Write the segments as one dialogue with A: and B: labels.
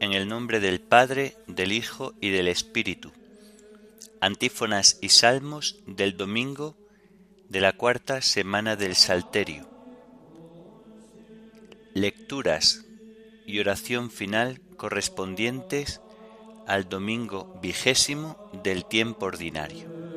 A: En el nombre del Padre, del Hijo y del Espíritu. Antífonas y salmos del domingo de la cuarta semana del Salterio. Lecturas y oración final correspondientes al domingo vigésimo del tiempo ordinario.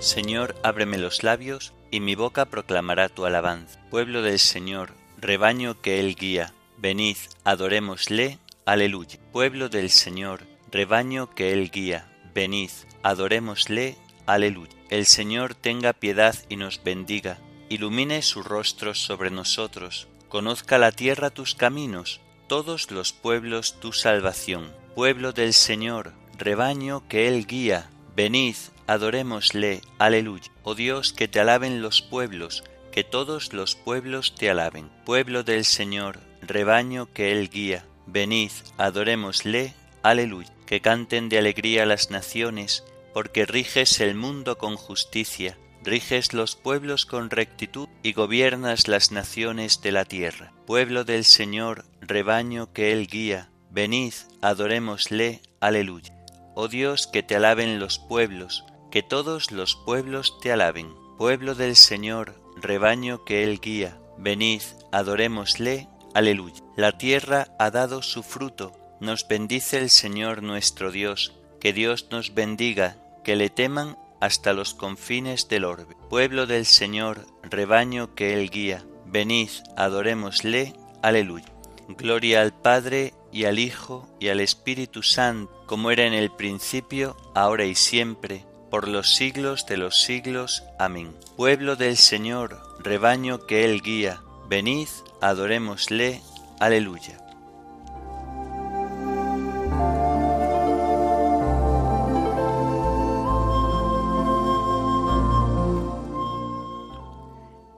A: Señor, ábreme los labios, y mi boca proclamará tu alabanza. Pueblo del Señor, rebaño que Él guía, venid, adorémosle, aleluya. Pueblo del Señor, rebaño que Él guía, venid, adorémosle, aleluya. El Señor tenga piedad y nos bendiga, ilumine su rostro sobre nosotros, conozca la tierra tus caminos, todos los pueblos tu salvación. Pueblo del Señor, rebaño que Él guía, venid, adorémosle, aleluya. Oh Dios, que te alaben los pueblos, que todos los pueblos te alaben. Pueblo del Señor, rebaño que Él guía, venid, adorémosle, aleluya. Que canten de alegría las naciones, porque riges el mundo con justicia, riges los pueblos con rectitud y gobiernas las naciones de la tierra. Pueblo del Señor, rebaño que Él guía, venid, adorémosle, aleluya. Oh Dios, que te alaben los pueblos, que todos los pueblos te alaben. Pueblo del Señor, rebaño que Él guía, venid, adorémosle, aleluya. La tierra ha dado su fruto, nos bendice el Señor nuestro Dios, que Dios nos bendiga, que le teman hasta los confines del orbe. Pueblo del Señor, rebaño que Él guía, venid, adorémosle, aleluya. Gloria al Padre y al Hijo y al Espíritu Santo, como era en el principio, ahora y siempre, por los siglos de los siglos. Amén. Pueblo del Señor, rebaño que Él guía, venid, adorémosle. Aleluya.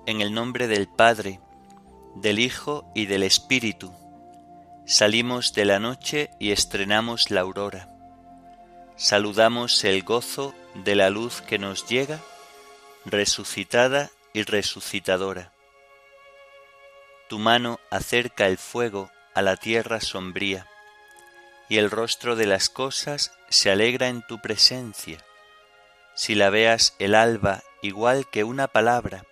A: En el nombre del Padre, del Hijo y del Espíritu, salimos de la noche y estrenamos la aurora. Saludamos el gozo de la luz que nos llega, resucitada y resucitadora. Tu mano acerca el fuego a la tierra sombría, y el rostro de las cosas se alegra en tu presencia. Si la veas el alba igual que una palabra,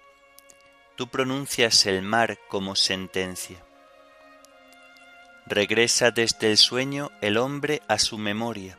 A: tú pronuncias el mar como sentencia. Regresa desde el sueño el hombre a su memoria,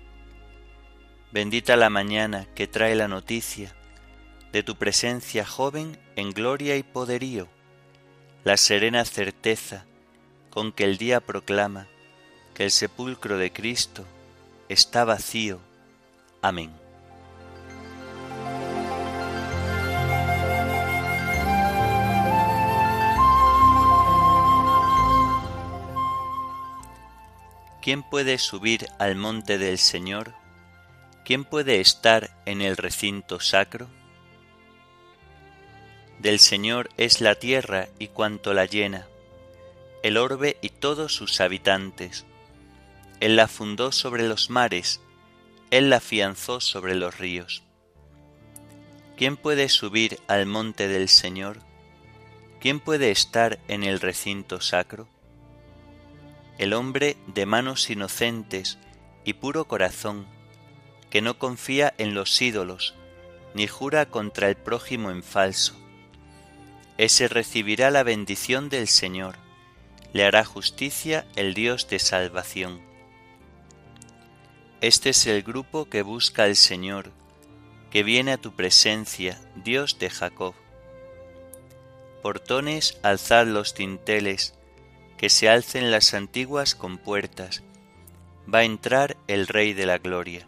A: Bendita la mañana que trae la noticia de tu presencia joven en gloria y poderío, la serena certeza con que el día proclama que el sepulcro de Cristo está vacío. Amén. ¿Quién puede subir al monte del Señor? ¿Quién puede estar en el recinto sacro? Del Señor es la tierra y cuanto la llena, el orbe y todos sus habitantes. Él la fundó sobre los mares, Él la afianzó sobre los ríos. ¿Quién puede subir al monte del Señor? ¿Quién puede estar en el recinto sacro? el hombre de manos inocentes y puro corazón, que no confía en los ídolos, ni jura contra el prójimo en falso. ese recibirá la bendición del Señor, le hará justicia el Dios de salvación. Este es el grupo que busca al Señor, que viene a tu presencia, Dios de Jacob. Portones, alzad los tinteles, que se alcen las antiguas compuertas, va a entrar el Rey de la Gloria.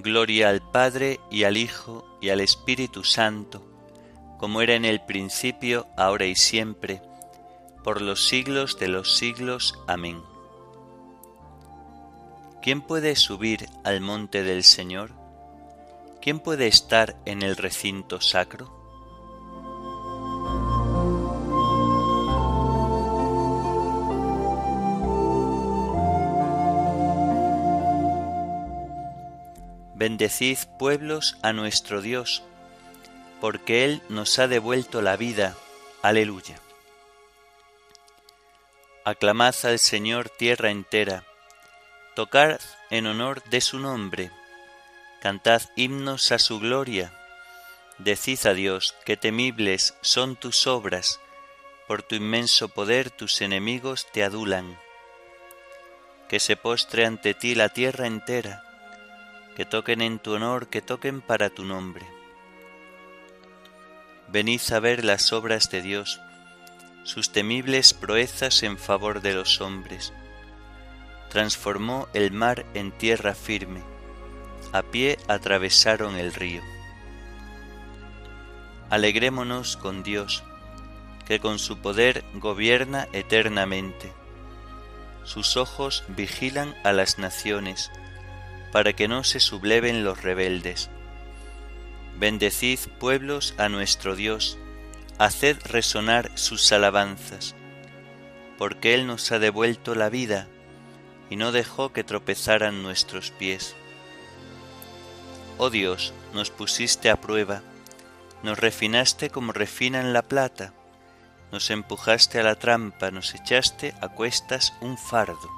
A: Gloria al Padre y al Hijo y al Espíritu Santo, como era en el principio, ahora y siempre, por los siglos de los siglos. Amén. ¿Quién puede subir al monte del Señor? ¿Quién puede estar en el recinto sacro? Bendecid pueblos a nuestro Dios, porque Él nos ha devuelto la vida. Aleluya. Aclamad al Señor tierra entera, tocad en honor de su nombre, cantad himnos a su gloria, decid a Dios que temibles son tus obras, por tu inmenso poder tus enemigos te adulan. Que se postre ante ti la tierra entera, que toquen en tu honor, que toquen para tu nombre. Venid a ver las obras de Dios, sus temibles proezas en favor de los hombres. Transformó el mar en tierra firme, a pie atravesaron el río. Alegrémonos con Dios, que con su poder gobierna eternamente. Sus ojos vigilan a las naciones, para que no se subleven los rebeldes. Bendecid pueblos a nuestro Dios, haced resonar sus alabanzas, porque Él nos ha devuelto la vida y no dejó que tropezaran nuestros pies. Oh Dios, nos pusiste a prueba, nos refinaste como refinan la plata, nos empujaste a la trampa, nos echaste a cuestas un fardo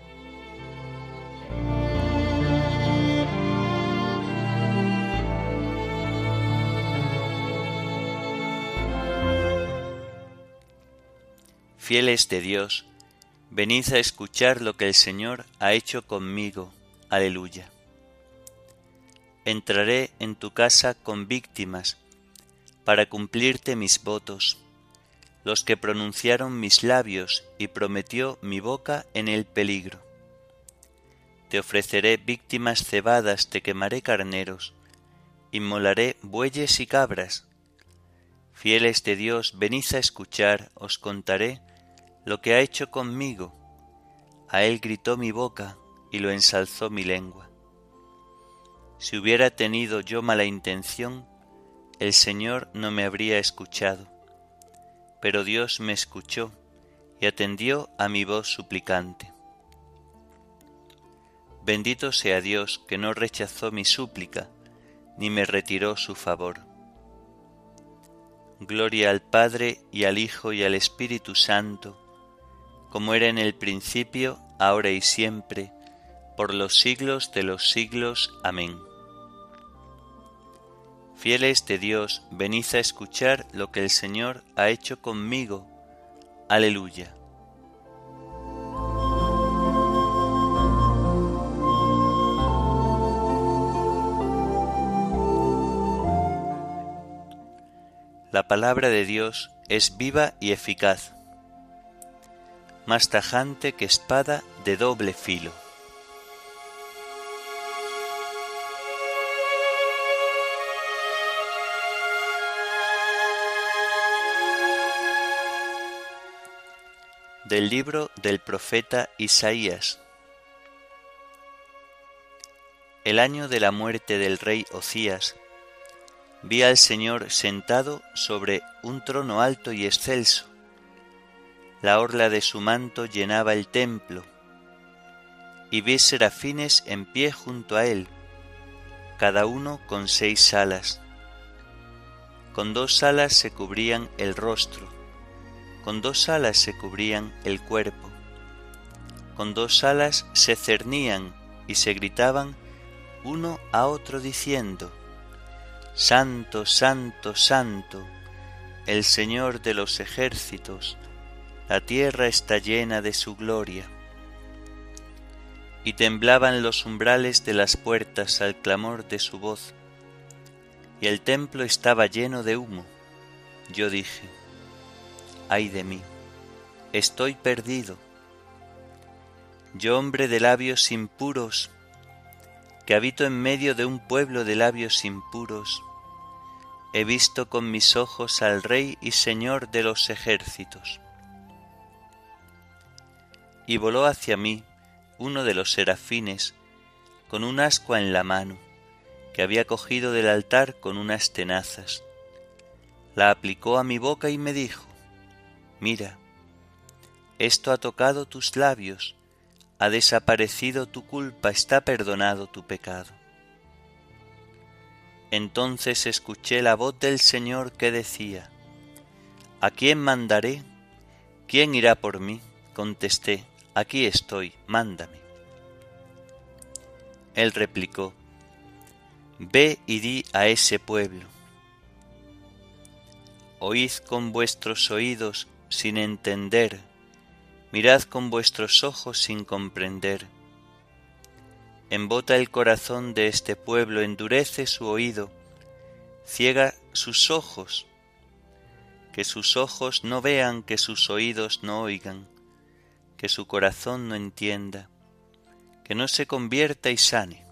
A: Fieles de Dios, venid a escuchar lo que el Señor ha hecho conmigo. Aleluya. Entraré en tu casa con víctimas, para cumplirte mis votos, los que pronunciaron mis labios y prometió mi boca en el peligro. Te ofreceré víctimas cebadas, te quemaré carneros, inmolaré bueyes y cabras. Fieles de Dios, venid a escuchar, os contaré lo que ha hecho conmigo. A él gritó mi boca y lo ensalzó mi lengua. Si hubiera tenido yo mala intención, el Señor no me habría escuchado. Pero Dios me escuchó y atendió a mi voz suplicante. Bendito sea Dios que no rechazó mi súplica, ni me retiró su favor. Gloria al Padre y al Hijo y al Espíritu Santo, como era en el principio, ahora y siempre, por los siglos de los siglos. Amén. Fieles de Dios, venid a escuchar lo que el Señor ha hecho conmigo. Aleluya. La palabra de Dios es viva y eficaz, más tajante que espada de doble filo. Del libro del profeta Isaías. El año de la muerte del rey Ocías, vi al Señor sentado sobre un trono alto y excelso. La orla de su manto llenaba el templo, y vi serafines en pie junto a él, cada uno con seis alas. Con dos alas se cubrían el rostro, con dos alas se cubrían el cuerpo, con dos alas se cernían y se gritaban uno a otro diciendo, Santo, Santo, Santo, el Señor de los ejércitos, la tierra está llena de su gloria. Y temblaban los umbrales de las puertas al clamor de su voz, y el templo estaba lleno de humo. Yo dije, ay de mí, estoy perdido. Yo hombre de labios impuros, que habito en medio de un pueblo de labios impuros, he visto con mis ojos al Rey y Señor de los ejércitos. Y voló hacia mí uno de los serafines con un ascua en la mano, que había cogido del altar con unas tenazas. La aplicó a mi boca y me dijo, Mira, esto ha tocado tus labios, ha desaparecido tu culpa, está perdonado tu pecado. Entonces escuché la voz del Señor que decía, ¿A quién mandaré? ¿Quién irá por mí? Contesté, aquí estoy, mándame. Él replicó, Ve y di a ese pueblo, oíd con vuestros oídos sin entender mirad con vuestros ojos sin comprender. Embota el corazón de este pueblo, endurece su oído, ciega sus ojos, que sus ojos no vean, que sus oídos no oigan, que su corazón no entienda, que no se convierta y sane.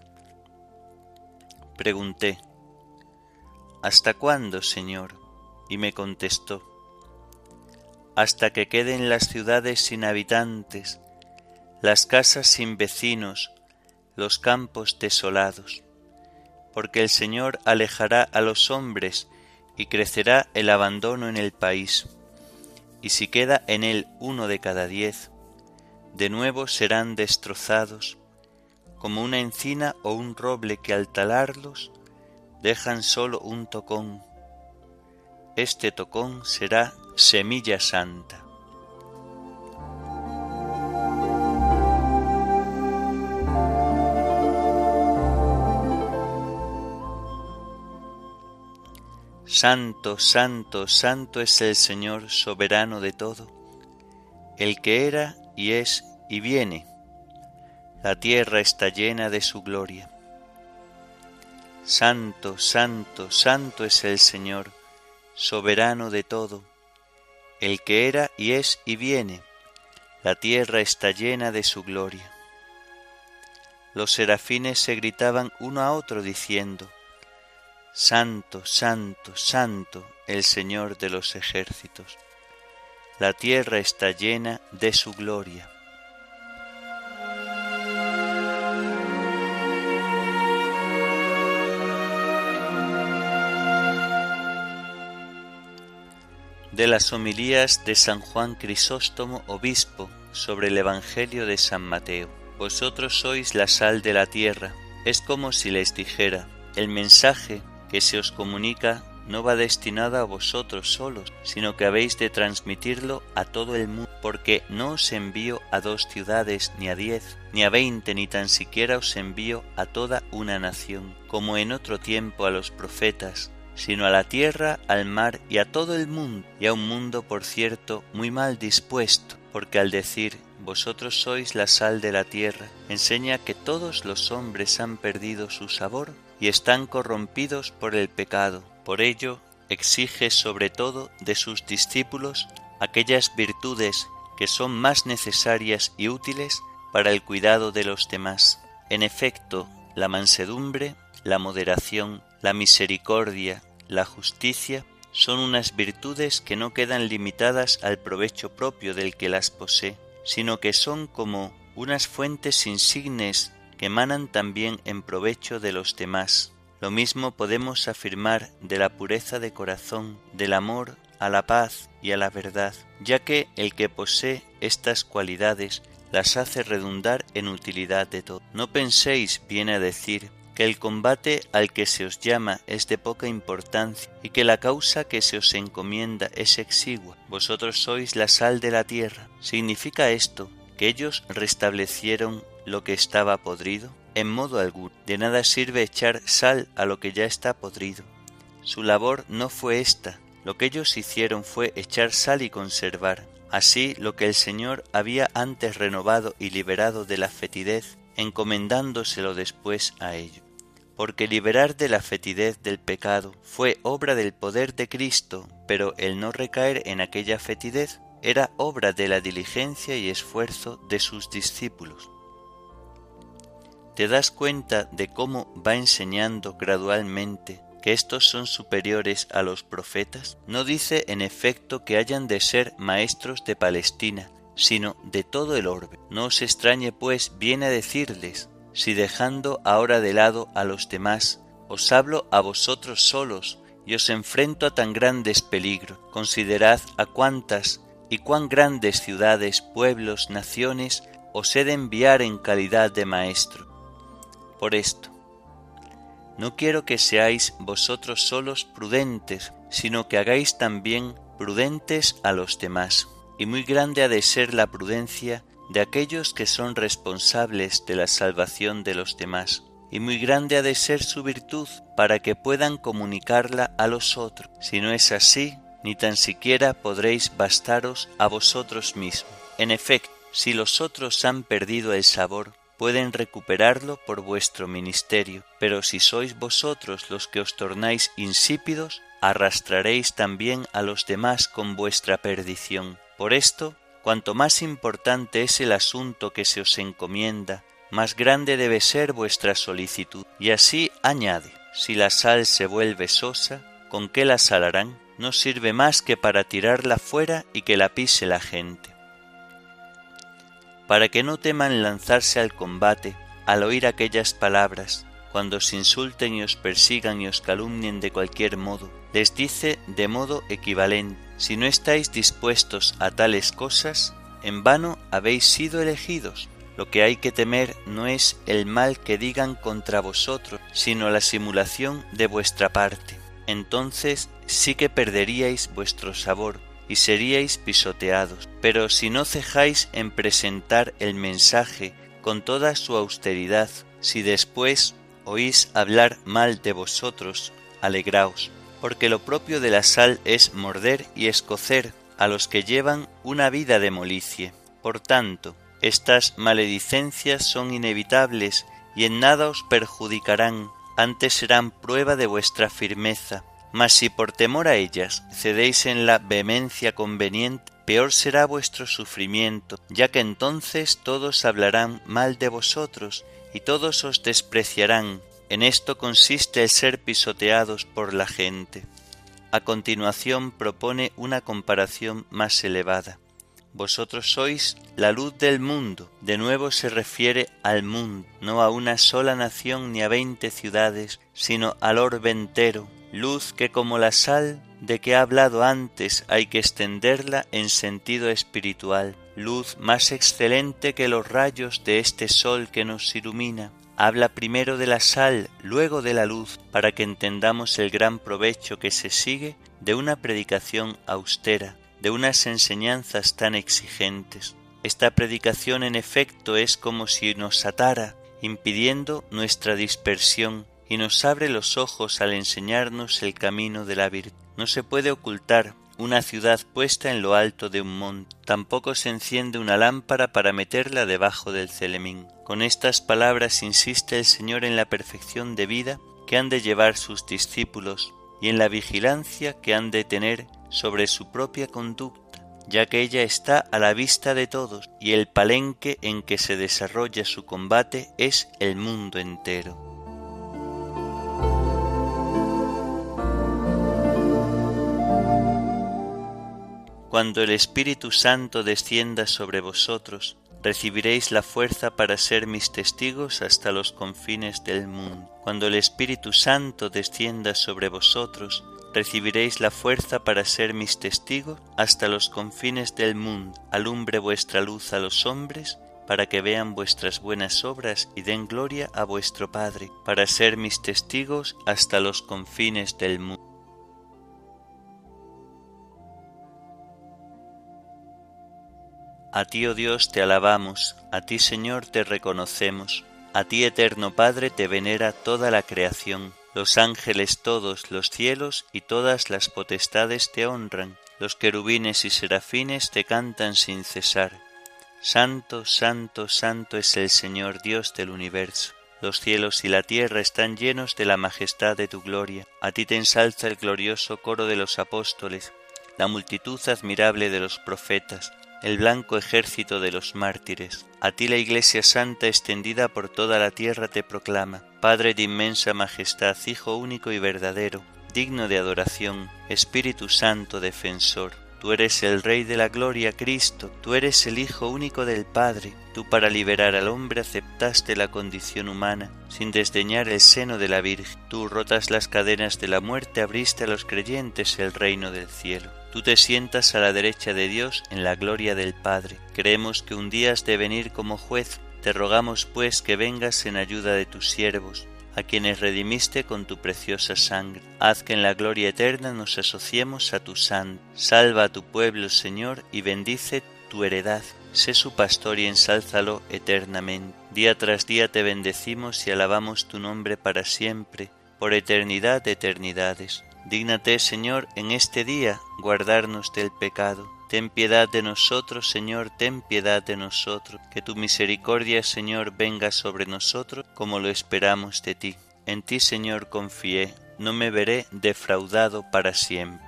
A: Pregunté, ¿Hasta cuándo, Señor? Y me contestó, hasta que queden las ciudades sin habitantes, las casas sin vecinos, los campos desolados, porque el Señor alejará a los hombres y crecerá el abandono en el país, y si queda en él uno de cada diez, de nuevo serán destrozados, como una encina o un roble que al talarlos dejan solo un tocón. Este tocón será Semilla Santa. Santo, santo, santo es el Señor soberano de todo, el que era y es y viene. La tierra está llena de su gloria. Santo, santo, santo es el Señor, soberano de todo, el que era y es y viene, la tierra está llena de su gloria. Los serafines se gritaban uno a otro diciendo, Santo, Santo, Santo, el Señor de los ejércitos. La tierra está llena de su gloria. De las homilías de San Juan Crisóstomo, obispo, sobre el Evangelio de San Mateo. Vosotros sois la sal de la tierra. Es como si les dijera, el mensaje que se os comunica no va destinado a vosotros solos, sino que habéis de transmitirlo a todo el mundo, porque no os envío a dos ciudades, ni a diez, ni a veinte, ni tan siquiera os envío a toda una nación, como en otro tiempo a los profetas, sino a la tierra, al mar y a todo el mundo, y a un mundo, por cierto, muy mal dispuesto, porque al decir vosotros sois la sal de la tierra, enseña que todos los hombres han perdido su sabor y están corrompidos por el pecado. Por ello, exige sobre todo de sus discípulos aquellas virtudes que son más necesarias y útiles para el cuidado de los demás. En efecto, la mansedumbre, la moderación, la misericordia, la justicia son unas virtudes que no quedan limitadas al provecho propio del que las posee, sino que son como unas fuentes insignes que emanan también en provecho de los demás. Lo mismo podemos afirmar de la pureza de corazón, del amor a la paz y a la verdad, ya que el que posee estas cualidades las hace redundar en utilidad de todo. No penséis, viene a decir, que el combate al que se os llama es de poca importancia y que la causa que se os encomienda es exigua. Vosotros sois la sal de la tierra. ¿Significa esto que ellos restablecieron lo que estaba podrido? En modo alguno. De nada sirve echar sal a lo que ya está podrido. Su labor no fue esta. Lo que ellos hicieron fue echar sal y conservar. Así lo que el Señor había antes renovado y liberado de la fetidez, encomendándoselo después a ello. Porque liberar de la fetidez del pecado fue obra del poder de Cristo, pero el no recaer en aquella fetidez era obra de la diligencia y esfuerzo de sus discípulos. ¿Te das cuenta de cómo va enseñando gradualmente que estos son superiores a los profetas? No dice en efecto que hayan de ser maestros de Palestina, sino de todo el orbe. No os extrañe, pues, viene a decirles, si dejando ahora de lado a los demás, os hablo a vosotros solos y os enfrento a tan grandes peligros, considerad a cuántas y cuán grandes ciudades, pueblos, naciones os he de enviar en calidad de maestro. Por esto, no quiero que seáis vosotros solos prudentes, sino que hagáis también prudentes a los demás. Y muy grande ha de ser la prudencia de aquellos que son responsables de la salvación de los demás. Y muy grande ha de ser su virtud para que puedan comunicarla a los otros. Si no es así, ni tan siquiera podréis bastaros a vosotros mismos. En efecto, si los otros han perdido el sabor, pueden recuperarlo por vuestro ministerio, pero si sois vosotros los que os tornáis insípidos, arrastraréis también a los demás con vuestra perdición. Por esto, cuanto más importante es el asunto que se os encomienda, más grande debe ser vuestra solicitud. Y así añade, si la sal se vuelve sosa, ¿con qué la salarán? No sirve más que para tirarla fuera y que la pise la gente para que no teman lanzarse al combate al oír aquellas palabras, cuando os insulten y os persigan y os calumnien de cualquier modo. Les dice de modo equivalente, si no estáis dispuestos a tales cosas, en vano habéis sido elegidos. Lo que hay que temer no es el mal que digan contra vosotros, sino la simulación de vuestra parte. Entonces sí que perderíais vuestro sabor, y seríais pisoteados. Pero si no cejáis en presentar el mensaje con toda su austeridad, si después oís hablar mal de vosotros, alegraos, porque lo propio de la sal es morder y escocer a los que llevan una vida de molicie. Por tanto, estas maledicencias son inevitables y en nada os perjudicarán, antes serán prueba de vuestra firmeza, mas si por temor a ellas cedéis en la vehemencia conveniente, peor será vuestro sufrimiento, ya que entonces todos hablarán mal de vosotros y todos os despreciarán. En esto consiste el ser pisoteados por la gente. A continuación propone una comparación más elevada. Vosotros sois la luz del mundo. De nuevo se refiere al mundo, no a una sola nación ni a veinte ciudades, sino al orbe entero, luz que como la sal de que he hablado antes hay que extenderla en sentido espiritual, luz más excelente que los rayos de este sol que nos ilumina. Habla primero de la sal, luego de la luz, para que entendamos el gran provecho que se sigue de una predicación austera, de unas enseñanzas tan exigentes. Esta predicación en efecto es como si nos atara, impidiendo nuestra dispersión, y nos abre los ojos al enseñarnos el camino de la virtud. No se puede ocultar una ciudad puesta en lo alto de un monte, tampoco se enciende una lámpara para meterla debajo del celemín. Con estas palabras insiste el Señor en la perfección de vida que han de llevar sus discípulos, y en la vigilancia que han de tener sobre su propia conducta, ya que ella está a la vista de todos y el palenque en que se desarrolla su combate es el mundo entero. Cuando el Espíritu Santo descienda sobre vosotros, recibiréis la fuerza para ser mis testigos hasta los confines del mundo. Cuando el Espíritu Santo descienda sobre vosotros, recibiréis la fuerza para ser mis testigos hasta los confines del mundo. Alumbre vuestra luz a los hombres, para que vean vuestras buenas obras y den gloria a vuestro Padre, para ser mis testigos hasta los confines del mundo. A ti, oh Dios, te alabamos, a ti, Señor, te reconocemos, a ti, eterno Padre, te venera toda la creación, los ángeles todos, los cielos y todas las potestades te honran, los querubines y serafines te cantan sin cesar. Santo, santo, santo es el Señor Dios del universo. Los cielos y la tierra están llenos de la majestad de tu gloria. A ti te ensalza el glorioso coro de los apóstoles, la multitud admirable de los profetas, el blanco ejército de los mártires. A ti la Iglesia Santa extendida por toda la tierra te proclama, Padre de inmensa majestad, Hijo único y verdadero, digno de adoración, Espíritu Santo defensor. Tú eres el Rey de la Gloria, Cristo, tú eres el Hijo único del Padre, tú para liberar al hombre aceptaste la condición humana, sin desdeñar el seno de la Virgen, tú rotas las cadenas de la muerte, abriste a los creyentes el reino del cielo. Tú te sientas a la derecha de Dios en la gloria del Padre. Creemos que un día has de venir como juez. Te rogamos pues que vengas en ayuda de tus siervos, a quienes redimiste con tu preciosa sangre. Haz que en la gloria eterna nos asociemos a tu santo. Salva a tu pueblo, Señor, y bendice tu heredad. Sé su pastor y ensálzalo eternamente. Día tras día te bendecimos y alabamos tu nombre para siempre, por eternidad de eternidades. Dígnate, Señor, en este día guardarnos del pecado. Ten piedad de nosotros, Señor, ten piedad de nosotros. Que tu misericordia, Señor, venga sobre nosotros como lo esperamos de ti. En ti, Señor, confié, no me veré defraudado para siempre.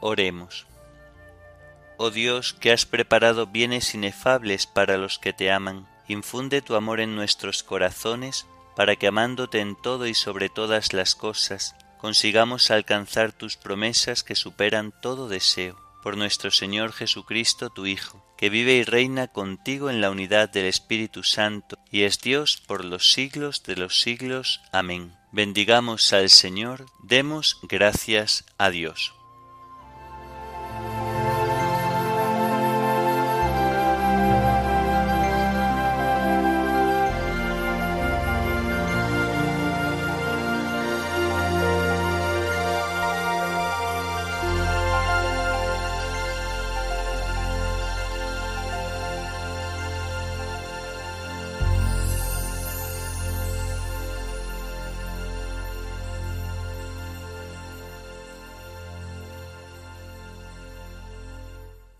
A: Oremos. Oh Dios, que has preparado bienes inefables para los que te aman, infunde tu amor en nuestros corazones para que amándote en todo y sobre todas las cosas, consigamos alcanzar tus promesas que superan todo deseo. Por nuestro Señor Jesucristo, tu Hijo, que vive y reina contigo en la unidad del Espíritu Santo, y es Dios por los siglos de los siglos. Amén. Bendigamos al Señor, demos gracias a Dios.